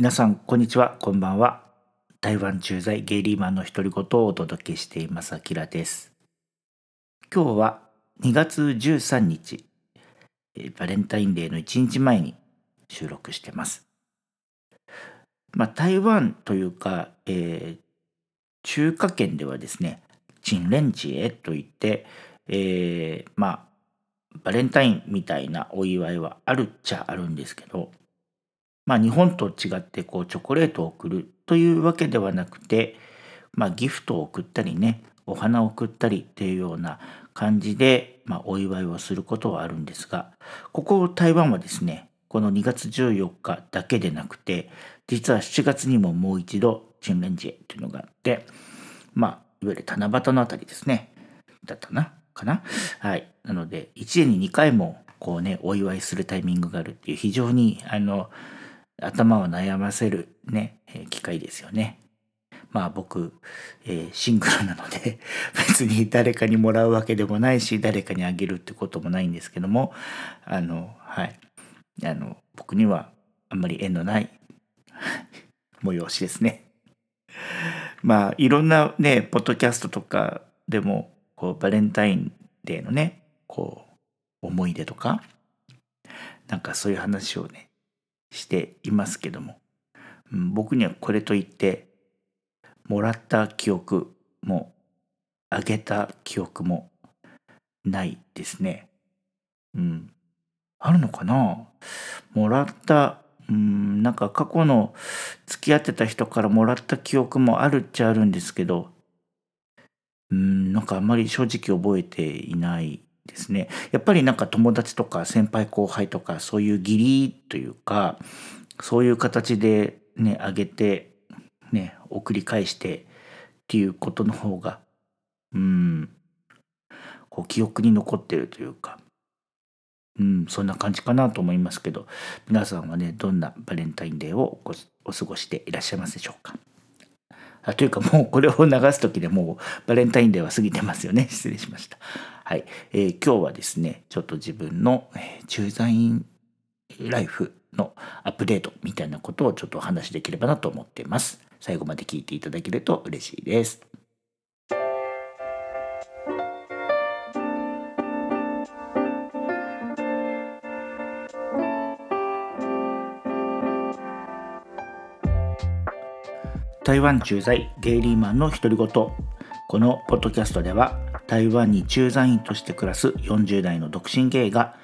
皆さんこんにちは。こんばんは。台湾駐在ゲイリーマンの独り言をお届けしていますあきらです。今日は2月13日バレンタインデーの1日前に収録してます。まあ台湾というか、えー、中華圏ではですねチンレンチエといって、えー、まあバレンタインみたいなお祝いはあるっちゃあるんですけどまあ日本と違ってこうチョコレートを送るというわけではなくてまあギフトを送ったりねお花を送ったりっていうような感じで、まあ、お祝いをすることはあるんですがここ台湾はですねこの2月14日だけでなくて実は7月にももう一度チンレンジエというのがあってまあいわゆる七夕のあたりですね。だったなかな。はい。なので1年に2回もこうねお祝いするタイミングがあるっていう非常にあの頭を悩ませるね、え機会ですよね。まあ僕、えー、シングルなので 別に誰かにもらうわけでもないし誰かにあげるってこともないんですけどもあのはいあの僕にはあんまり縁のない 催しですね。まあいろんなねポッドキャストとかでもこうバレンタインデーのねこう思い出とかなんかそういう話をねしていますけども、僕にはこれといってもらった記憶もあげた記憶もないですね。うん。あるのかな？もらったうん、なんか過去の付き合ってた人からもらった記憶もあるっちゃあるんですけど、うん、なんかあんまり正直覚えていないですね。やっぱりなんか友達とか先輩後輩とかそういう義理というか、そういう形でね、あげて、ね、送り返してっていうことの方が、うん、こう記憶に残ってるというか、うん、そんな感じかなと思いますけど、皆さんはね、どんなバレンタインデーをお過ごしていらっしゃいますでしょうか？あというかもうこれを流す時でもうバレンタインデーは過ぎてますよね。失礼しました。はい。えー、今日はですね、ちょっと自分の、えー、駐在員ライフのアップデートみたいなことをちょっとお話しできればなと思っています。最後まで聞いていただけると嬉しいです。台湾駐在ゲイリーマンの独り言このポッドキャストでは台湾に駐在員として暮らす40代の独身ゲイが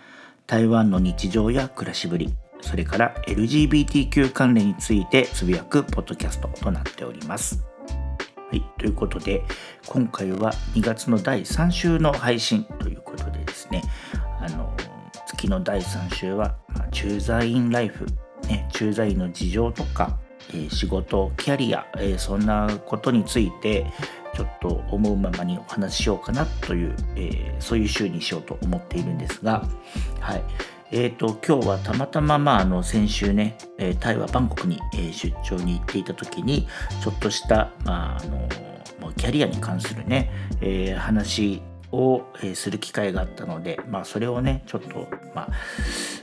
台湾の日常や暮らしぶりそれから LGBTQ 関連についてつぶやくポッドキャストとなっております。はい、ということで今回は2月の第3週の配信ということでですねあの月の第3週は、まあ、駐在員ライフ、ね、駐在員の事情とかえ仕事キャリア、えそんなことについてちょっと思うままにお話ししようかなという、えそういう週にしようと思っているんですが、はい。えーと、今日はたまたま、まあ、あの先週ね、えタイはバンコクに、え出張に行っていた時にちょっとした、まあ、あのキャリアに関するね、えー、話を、する機会があったので、まあ、それをねちょっと、まあ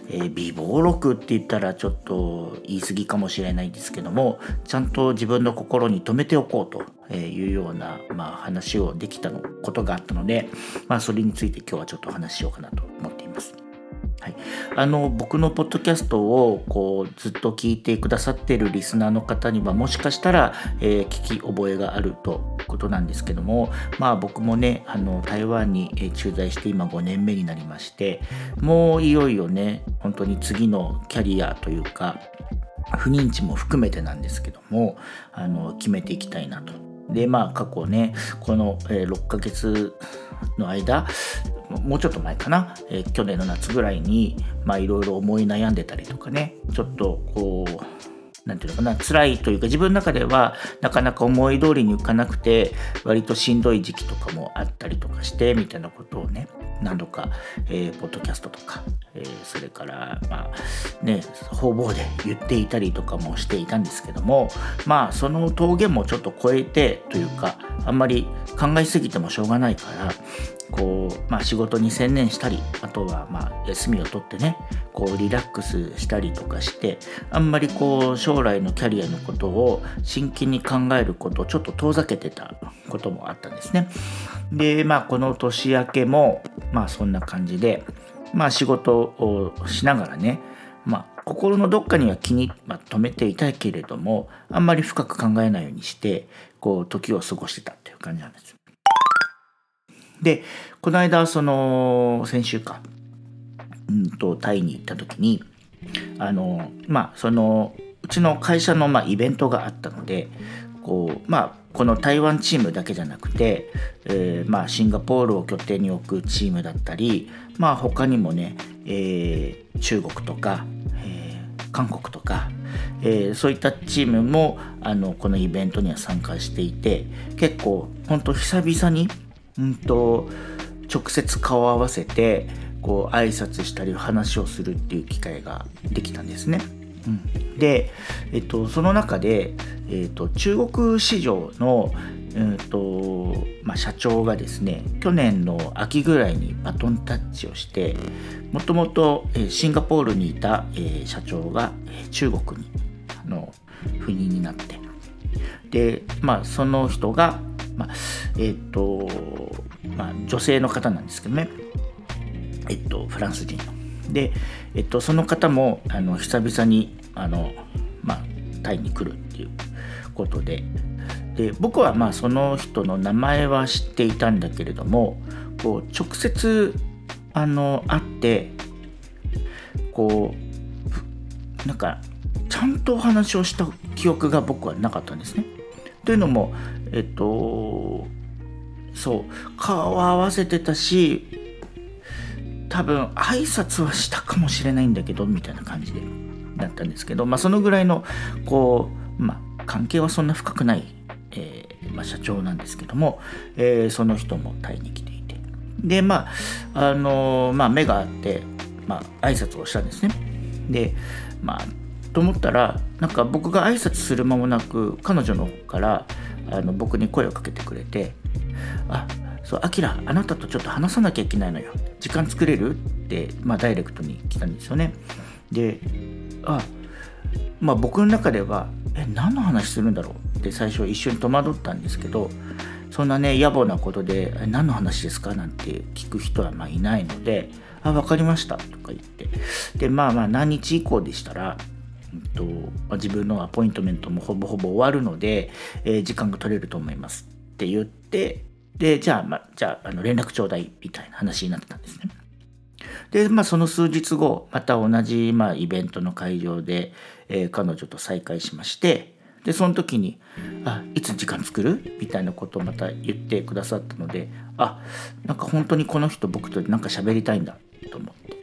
えー、美貌録って言ったらちょっと言い過ぎかもしれないんですけどもちゃんと自分の心に留めておこうというような、まあ、話をできたのことがあったので、まあ、それについて今日はちょっと話しようかなと思っています。はい、あの僕のポッドキャストをこうずっと聞いてくださっているリスナーの方にはもしかしたら、えー、聞き覚えがあるということなんですけどもまあ僕もねあの台湾に駐在して今5年目になりましてもういよいよね本当に次のキャリアというか不妊地も含めてなんですけどもあの決めていきたいなと。でまあ過去ねこの、6ヶ月の間もうちょっと前かな、えー、去年の夏ぐらいにいろいろ思い悩んでたりとかね。ちょっとこうなんていうのかな？辛いというか自分の中ではなかなか思い通りにいかなくて割としんどい時期とかもあったりとかしてみたいなことをね何度か、えー、ポッドキャストとか、えー、それからまあね方々で言っていたりとかもしていたんですけどもまあその峠もちょっと超えてというかあんまり考えすぎてもしょうがないからこう、まあ、仕事に専念したりあとはまあ休みを取ってねこうリラックスしたりとかしてあんまりこう将来のキャリアのことを真剣に考えることをちょっと遠ざけてたこともあったんですね。でまあこの年明けもまあそんな感じでまあ仕事をしながらねまあ心のどっかには気に留めていたけれどもあんまり深く考えないようにしてこう時を過ごしてたっていう感じなんです。でこの間その先週か、うんとタイに行った時にあのまあそのうちの会社のまあイベントがあったのでこうまあこの台湾チームだけじゃなくて、えー、まあシンガポールを拠点に置くチームだったりまあ他にもね、えー、中国とか、えー、韓国とか、えー、そういったチームもあのこのイベントには参加していて結構ほんと久々にうんと直接顔を合わせてこう挨拶したり話をするっていう機会ができたんですね。うん、で、えっと、その中で、えっと、中国市場の、えっとまあ、社長がですね去年の秋ぐらいにバトンタッチをしてもともとシンガポールにいた、社長が中国にあの赴任になってで、まあ、その人がまあ、えっ、と、まあ、女性の方なんですけどね、えっ、と、フランス人の。で、えっ、と、その方も、あの、久々に、あの、まあ、タイに来るっていうことで、で、僕はまあ、その人の名前は知っていたんだけれども、こう、直接、あの、会って、こう、なんか、ちゃんとお話をした記憶が僕はなかったんですね。というのも、えっとそう顔を合わせてたし多分挨拶はしたかもしれないんだけどみたいな感じでだったんですけど、まあ、そのぐらいのこう、まあ、関係はそんな深くない、まあ、社長なんですけども、えー、その人もタイに来ていてでまああのまあ、目があって、まあ挨拶をしたんですねでまあと思ったらなんか僕が挨拶する間もなく彼女の方からあの僕に声をかけてくれて「あそうアキラあなたとちょっと話さなきゃいけないのよ時間作れる?」って、まあ、ダイレクトに来たんですよね。であまあ僕の中では「え何の話するんだろう?」って最初一瞬戸惑ったんですけどそんなね野暮なことで「何の話ですか?」なんて聞く人はまあいないので「あ分かりました」とか言ってでまあまあ何日以降でしたらとまあ、自分のアポイントメントもほぼほぼ終わるので、えー、時間が取れると思いますって言ってでじゃあ、まあ、じゃああの連絡ちょうだいみたいな話になったんですね。で、まあ、その数日後また同じ、まあ、イベントの会場で、えー、彼女と再会しましてでその時に「あいつ時間作る?」みたいなことをまた言ってくださったのであなんか本当にこの人僕となんか喋りたいんだと思って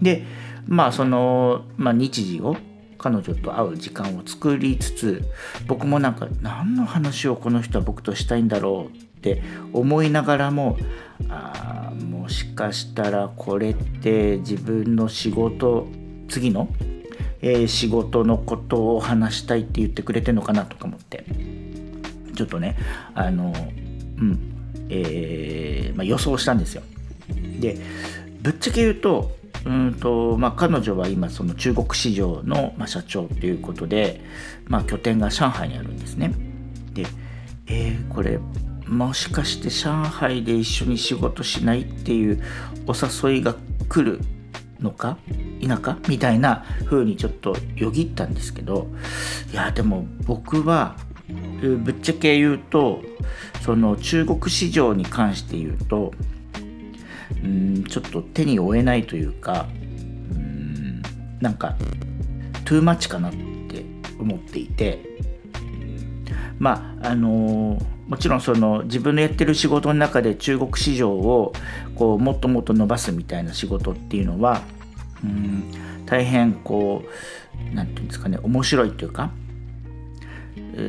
でまあその、まあ、日時を彼女と会う時間を作りつつ僕もなんか何の話をこの人は僕としたいんだろうって思いながらもあもしかしたらこれって自分の仕事次の、えー、仕事のことを話したいって言ってくれてるのかなとか思ってちょっとねあのうんえーまあ、予想したんですよ。でぶっちゃけ言うとうんとまあ、彼女は今その中国市場の、まあ、社長ということで、まあ、拠点が上海にあるんですね。で、えー、これもしかして上海で一緒に仕事しないっていうお誘いが来るのか否かみたいな風にちょっとよぎったんですけどいやでも僕はぶっちゃけ言うとその中国市場に関して言うとうんちょっと手に負えないというかうんなんかトゥーマッチかなって思っていてまああのもちろんその自分のやってる仕事の中で中国市場をこうもっともっと伸ばすみたいな仕事っていうのはうん大変こう何て言うんですかね面白いというか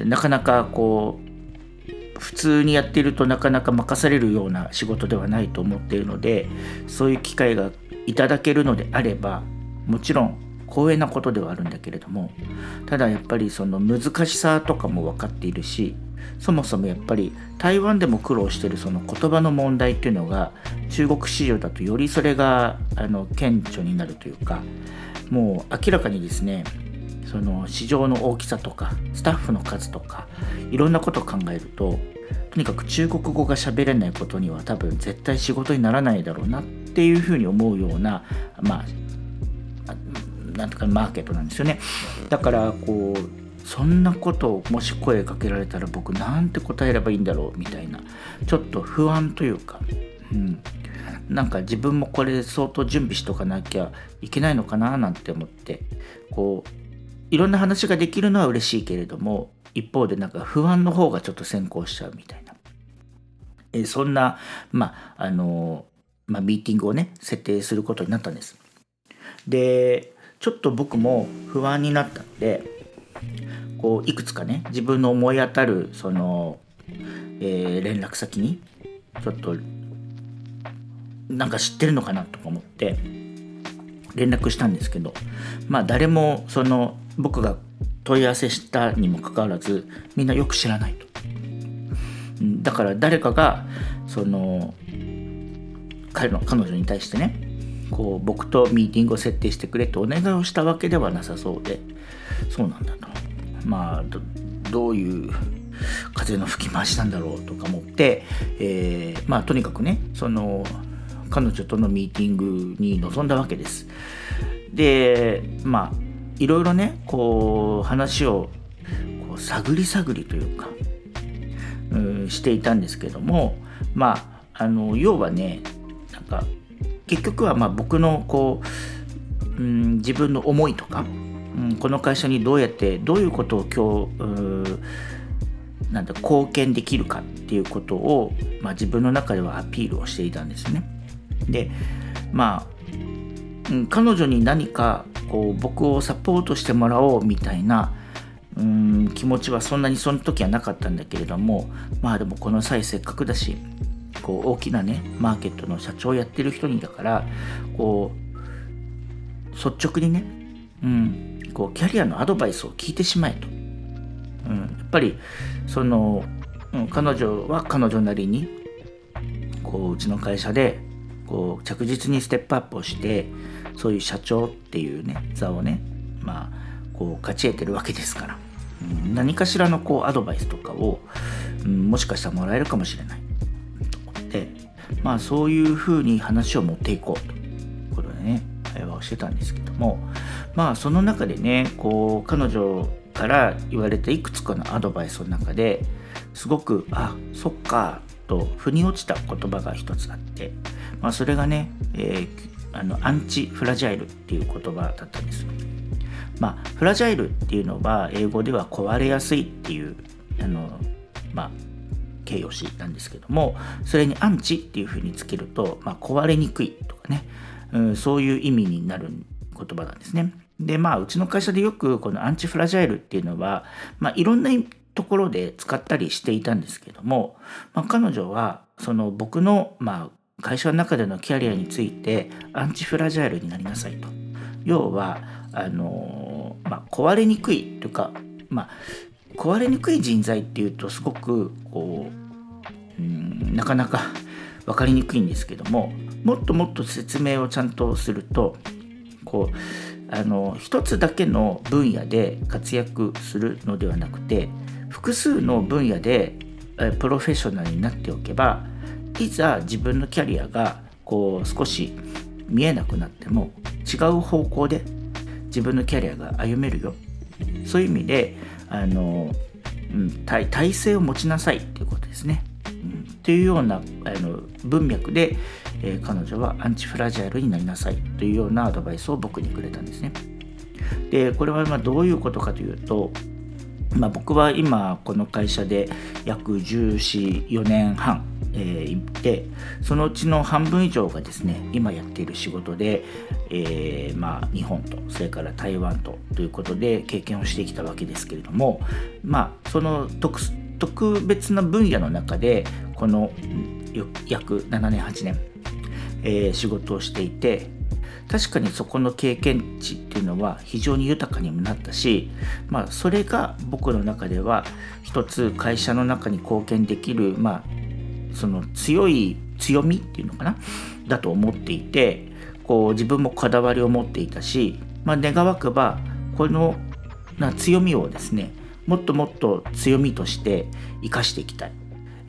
なかなかこう普通にやっているとなかなか任されるような仕事ではないと思っているのでそういう機会がいただけるのであればもちろん光栄なことではあるんだけれどもただやっぱりその難しさとかも分かっているしそもそもやっぱり台湾でも苦労してるその言葉の問題っていうのが中国市場だとよりそれがあの顕著になるというかもう明らかにですねその市場の大きさとかスタッフの数とかいろんなことを考えるととにかく中国語が喋れないことには多分絶対仕事にならないだろうなっていうふうに思うようなまあなんとかマーケットなんですよね。だからこうそんなことをもし声かけられたら僕なんて答えればいいんだろうみたいなちょっと不安というか、うん、なんか自分もこれ相当準備しとかなきゃいけないのかななんて思ってこういろんな話ができるのは嬉しいけれども一方でなんか不安の方がちょっと先行しちゃうみたいな、えそんな、まああのまあ、ミーティングをね設定することになったんです。でちょっと僕も不安になったのでこういくつかね自分の思い当たるその、えー、連絡先にちょっとなんか知ってるのかなとか思って連絡したんですけどまあ誰もその僕が問い合わせしたにもかかわらずみんなよく知らないと。だから誰かがその彼の彼女に対してねこう僕とミーティングを設定してくれとお願いをしたわけではなさそうでそうなんだとまあどういう風の吹き回しなんだろうとか思って、えー、まあとにかくねその彼女とのミーティングに臨んだわけです。でまあいろいろねこう話をこう探り探りというか、うん、していたんですけどもまああの要はねなんか結局はまあ僕のこう、うん、自分の思いとか、うん、この会社にどうやってどういうことを今日なんだ貢献できるかっていうことを、まあ、自分の中ではアピールをしていたんですね。でまあ、うん、彼女に何かこう僕をサポートしてもらおうみたいなうん気持ちはそんなにその時はなかったんだけれどもまあでもこの際せっかくだしこう大きなねマーケットの社長をやってる人にだからこう率直にね、うん、こうキャリアのアドバイスを聞いてしまえと、うん、やっぱりその、うん、彼女は彼女なりにこううちの会社でこう着実にステップアップをしてそういう社長っていうね座をねまあこう勝ち得てるわけですから、うん、何かしらのこうアドバイスとかを、うん、もしかしたらもらえるかもしれない。と思ってまあそういうふうに話を持っていこうと。いうことでね会話をしてたんですけどもまあその中でねこう彼女から言われたいくつかのアドバイスの中ですごくあそっかと腑に落ちた言葉が一つあって、まあ、それがね、えー、あのアンチフラジャイルっていう言葉だったんです。まあ、フラジャイルっていうのは英語では壊れやすいっていうあの、まあ、形容詞なんですけどもそれにアンチっていうふうにつけると、まあ、壊れにくいとかね、うん、そういう意味になる言葉なんですね。でまあうちの会社でよくこのアンチフラジャイルっていうのは、まあ、いろんなところで使ったりしていたんですけども、まあ、彼女はその僕の、まあ、会社の中でのキャリアについてアンチフラジャイルになりなさいと。要はあの、まあ、壊れにくいというか、まあ、壊れにくい人材っていうとすごくこううんなかなか 分かりにくいんですけどももっともっと説明をちゃんとするとこうあの一つだけの分野で活躍するのではなくて複数の分野でプロフェッショナルになっておけばいざ自分のキャリアがこう少し見えなくなっても違う方向で自分のキャリアが歩めるよそういう意味であの、うん、体体制を持ちなさいっていうことですね。っていうようなあの文脈で、えー、彼女はアンチフラジャイルになりなさいというようなアドバイスを僕にくれたんですね。でこれはまどういうことかというとまあ、僕は今この会社で約1414年半、えー、いてそのうちの半分以上がですね今やっている仕事で、えー、まあ、日本とそれから台湾とということで経験をしてきたわけですけれどもまあその特特別な分野の中でこの約7年8年、えー、仕事をしていて確かにそこの経験値っていうのは非常に豊かにもなったし、まあ、それが僕の中では一つ会社の中に貢献できる、まあ、その強い強みっていうのかな？だと思っていてこう自分もこだわりを持っていたし、まあ、願わくばこのな強みをですねもっともっと強みとして生かしていきたい、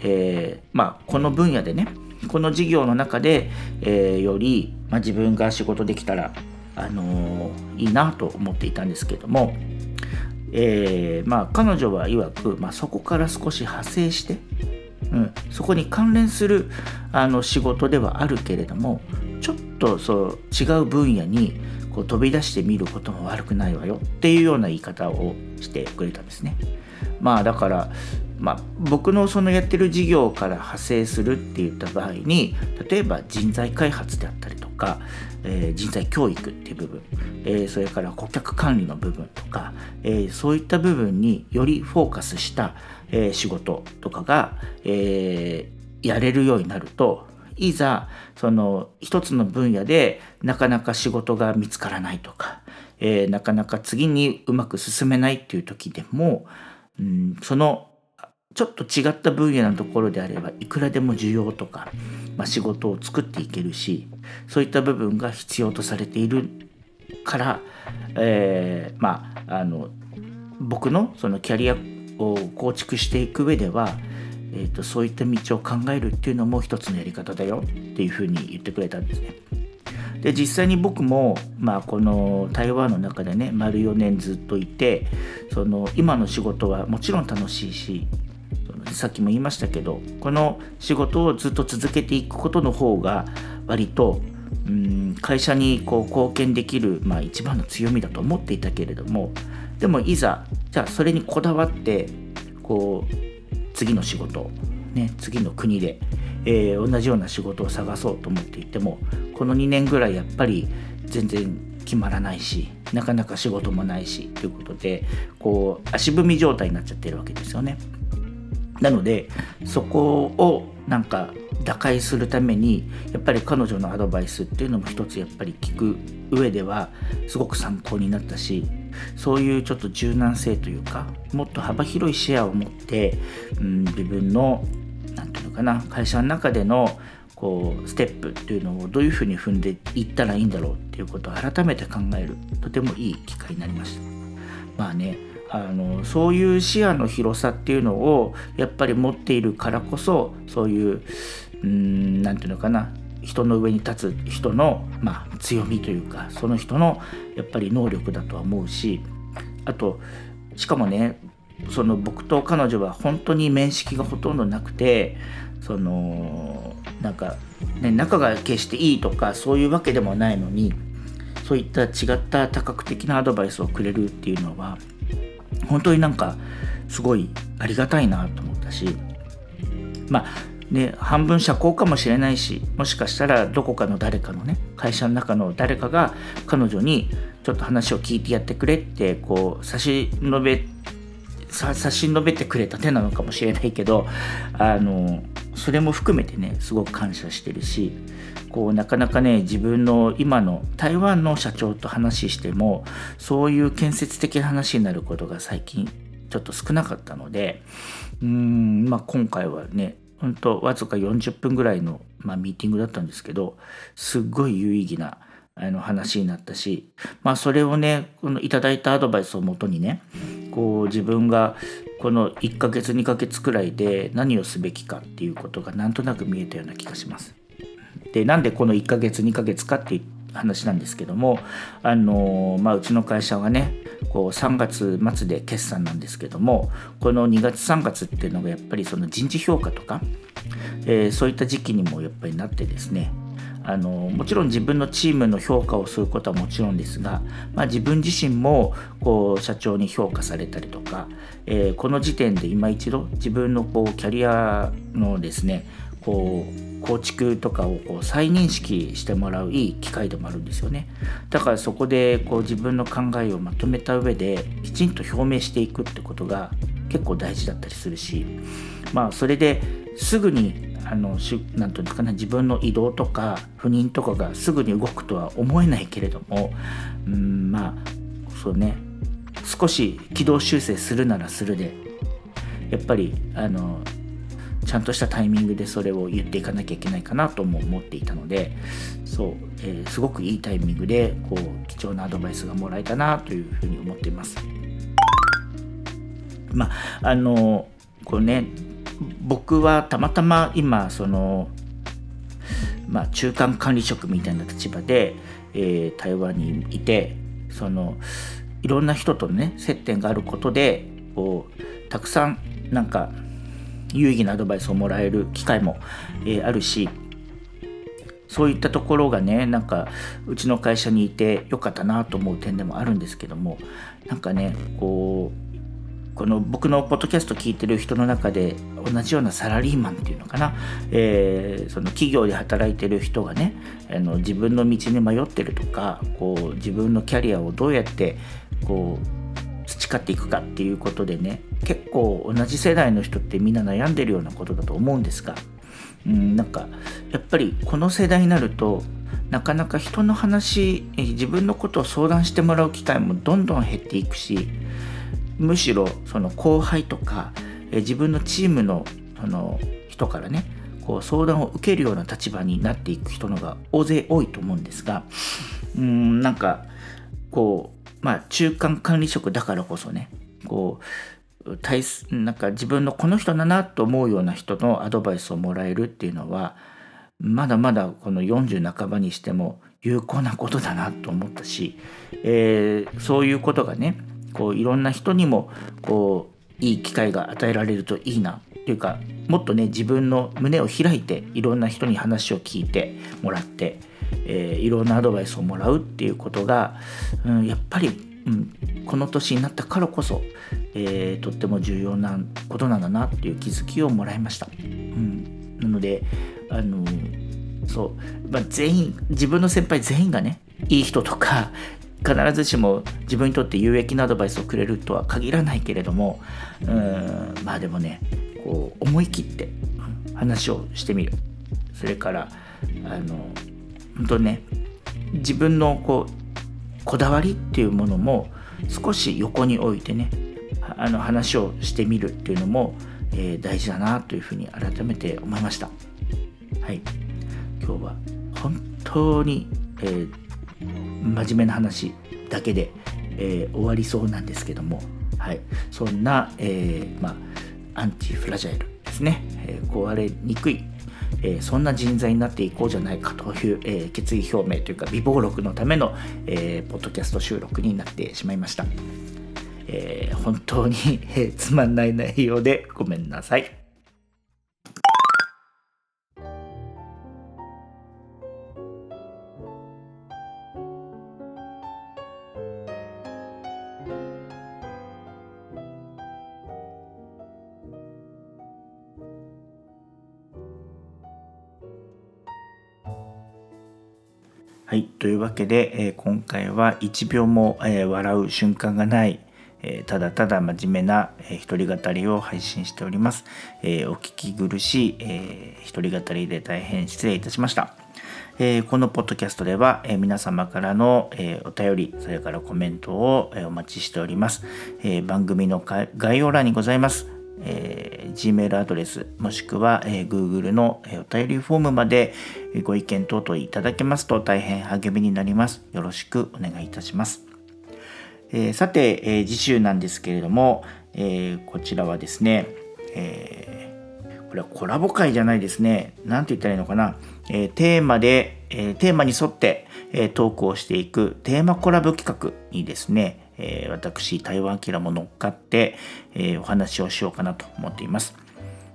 えー、まあ、この分野でねこの事業の中で、えー、より、まあ、自分が仕事できたら、あのー、いいなと思っていたんですけども、え、まあ、彼女は曰く、まあ、そこから少し派生して、うん、そこに関連するあの仕事ではあるけれどもちょっとそう違う分野にこう飛び出してみることも悪くないわよっていうような言い方をしてくれたんですね。まあだからまあ、僕のそのやってる事業から派生するって言った場合に例えば人材開発であったりとか、えー、人材教育っていう部分、えー、それから顧客管理の部分とか、えー、そういった部分によりフォーカスした、え仕事とかが、えやれるようになるといざその一つの分野でなかなか仕事が見つからないとか、えなかなか次にうまく進めないっていう時でも、うん、そのちょっと違った分野のところであればいくらでも需要とか、まあ、仕事を作っていけるしそういった部分が必要とされているから、えー、まああの僕のそのキャリアを構築していく上では、えーと、そういった道を考えるっていうのも一つのやり方だよっていうふうに言ってくれたんですね。で実際に僕も、まあ、この台湾の中でね丸4年ずっといてその今の仕事はもちろん楽しいしさっきも言いましたけどこの仕事をずっと続けていくことの方が割とうん会社にこう貢献できる、まあ、一番の強みだと思っていたけれどもでもいざじゃあそれにこだわってこう次の仕事、ね、次の国で、えー、同じような仕事を探そうと思っていてもこの2年ぐらいやっぱり全然決まらないしなかなか仕事もないしということでこう足踏み状態になっちゃってるわけですよね。なのでそこをなんか打開するためにやっぱり彼女のアドバイスっていうのも一つやっぱり聞く上ではすごく参考になったしそういうちょっと柔軟性というかもっと幅広いシェアを持って、うん、自分の何て言うのかな会社の中でのこうステップっていうのをどういうふうに踏んでいったらいいんだろうっていうことを改めて考えるとてもいい機会になりました。まあねあのそういう視野の広さっていうのをやっぱり持っているからこそそういう何て言うのかな人の上に立つ人の、まあ、強みというかその人のやっぱり能力だとは思うしあとしかもねその僕と彼女は本当に面識がほとんどなくてそのなんか、ね、仲が決していいとかそういうわけでもないのにそういった違った多角的なアドバイスをくれるっていうのは本当になんかすごいありがたいなと思ったしまあね半分社交かもしれないしもしかしたらどこかの誰かのね会社の中の誰かが彼女にちょっと話を聞いてやってくれってこう差し伸べ差し伸べてくれた手なのかもしれないけどあのそれも含めてねすごく感謝してるしこうなかなかね自分の今の台湾の社長と話してもそういう建設的な話になることが最近ちょっと少なかったのでうーん、まあ、今回はね本当わずか40分ぐらいの、まあ、ミーティングだったんですけどすっごい有意義なあの話になったし、まあ、それをねこのいただいたアドバイスをもとにねこう自分がこの1ヶ月2ヶ月くらいで何をすべきかっていうことがなんとなく見えたような気がします。でなんでこの1ヶ月2ヶ月かっていう話なんですけどもあの、まあ、うちの会社はねこう3月末で決算なんですけどもこの2月3月っていうのがやっぱりその人事評価とか、えー、そういった時期にもやっぱりなってですねあのもちろん自分のチームの評価をすることはもちろんですが、まあ、自分自身もこう社長に評価されたりとか、えー、この時点で今一度自分のこうキャリアのですねこう構築とかをこう再認識してもらういい機会でもあるんですよね。だからそこでこう自分の考えをまとめた上できちんと表明していくってことが結構大事だったりするしまあそれですぐにあのしなんていうんですかね自分の移動とか不妊とかがすぐに動くとは思えないけれどもうんまあそうね少し軌道修正するならするでやっぱりあのちゃんとしたタイミングでそれを言っていかなきゃいけないかなとも思っていたのでそう、えー、すごくいいタイミングでこう貴重なアドバイスがもらえたなというふうに思っています。まああのこれね僕はたまたま今そのまあ、中間管理職みたいな立場で、えー、台湾にいてそのいろんな人とね接点があることでこうたくさんなんか有意義なアドバイスをもらえる機会も、えー、あるしそういったところがねなんかうちの会社にいてよかったなと思う点でもあるんですけどもなんかねこうこの僕のポッドキャスト聞いてる人の中で同じようなサラリーマンっていうのかな、えー、その企業で働いてる人がねあの自分の道に迷ってるとかこう自分のキャリアをどうやってこう培っていくかっていうことでね結構同じ世代の人ってみんな悩んでるようなことだと思うんですが、うん、なんかやっぱりこの世代になるとなかなか人の話自分のことを相談してもらう機会もどんどん減っていくしむしろその後輩とか自分のチームのその人からねこう相談を受けるような立場になっていく人のが大勢多いと思うんですがうんなんかこうまあ中間管理職だからこそねこう対なんか自分のこの人だなと思うような人のアドバイスをもらえるっていうのはまだまだこの40半ばにしても有効なことだなと思ったし、えー、そういうことがねこういろんな人にもこういい機会が与えられるといいなっていうかもっとね自分の胸を開いていろんな人に話を聞いてもらって、えー、いろんなアドバイスをもらうっていうことが、うん、やっぱり、うん、この年になったからこそ、えー、とっても重要なことなんだなっていう気づきをもらいました。うん、なのであのそう、まあ、全員自分の先輩全員がねいい人とか必ずしも自分にとって有益なアドバイスをくれるとは限らないけれどもうんまあでもねこう思い切って話をしてみる。それからあの本当ね自分のこうこだわりっていうものも少し横に置いてねあの話をしてみるっていうのも、えー、大事だなというふうに改めて思いました。はい、今日は本当に、えー、真面目な話だけで、えー、終わりそうなんですけども、はい、そんな、え、まあ、アンチフラジャイルですね、え、壊れにくい、えー、そんな人材になっていこうじゃないかという、えー、決意表明というか微暴録のための、えー、ポッドキャスト収録になってしまいました。え、本当に、え、つまんない内容でごめんなさい。というわけで、え、今回は1秒も、え、笑う瞬間がない、え、ただただ真面目な、えー、一人語りを配信しております。えお聞き苦しい、えー、一人語りで大変失礼いたしました。えこのポッドキャストでは、え皆様からの、えお便り、それからコメントを、えお待ちしております。え番組の概要欄にございます。えー、Gmail アドレスもしくは、えー、Google の、え、お便りフォームまでご意見等々いただけますと大変励みになります。よろしくお願いいたします。えー、さて、えー、次週なんですけれども、えー、こちらはですね、えー、これはコラボ会じゃないですね。なんて言ったらいいのかな。えー、テーマで、えー、テーマに沿って、えー、トークをしていくテーマコラボ企画にですね、えー、私、台湾キラも乗っかって、えー、お話をしようかなと思っています。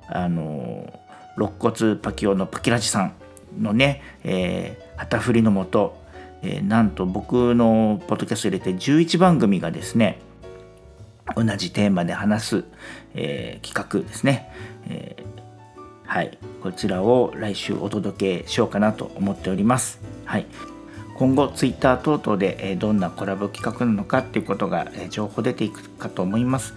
あのー、肋骨パキオのパキラジさんのね、えー、旗振りのもと、え、なんと僕のポッドキャスト入れて11番組がですね、同じテーマで話す、え、企画ですね、えー、はい、こちらを来週お届けしようかなと思っております。はい。今後 Twitter 等々で、どんなコラボ企画なのかっていうことが、情報出ていくかと思います、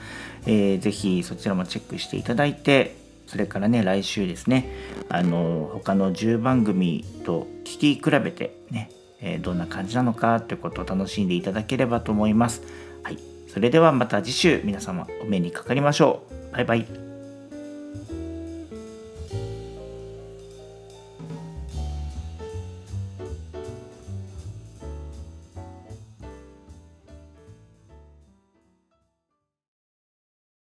えー、ぜひそちらもチェックしていただいてそれからね来週ですねあの他の10番組と聞き比べてね、え、どんな感じなのかということを楽しんでいただければと思います。はい。それではまた次週皆様お目にかかりましょう。バイバイ。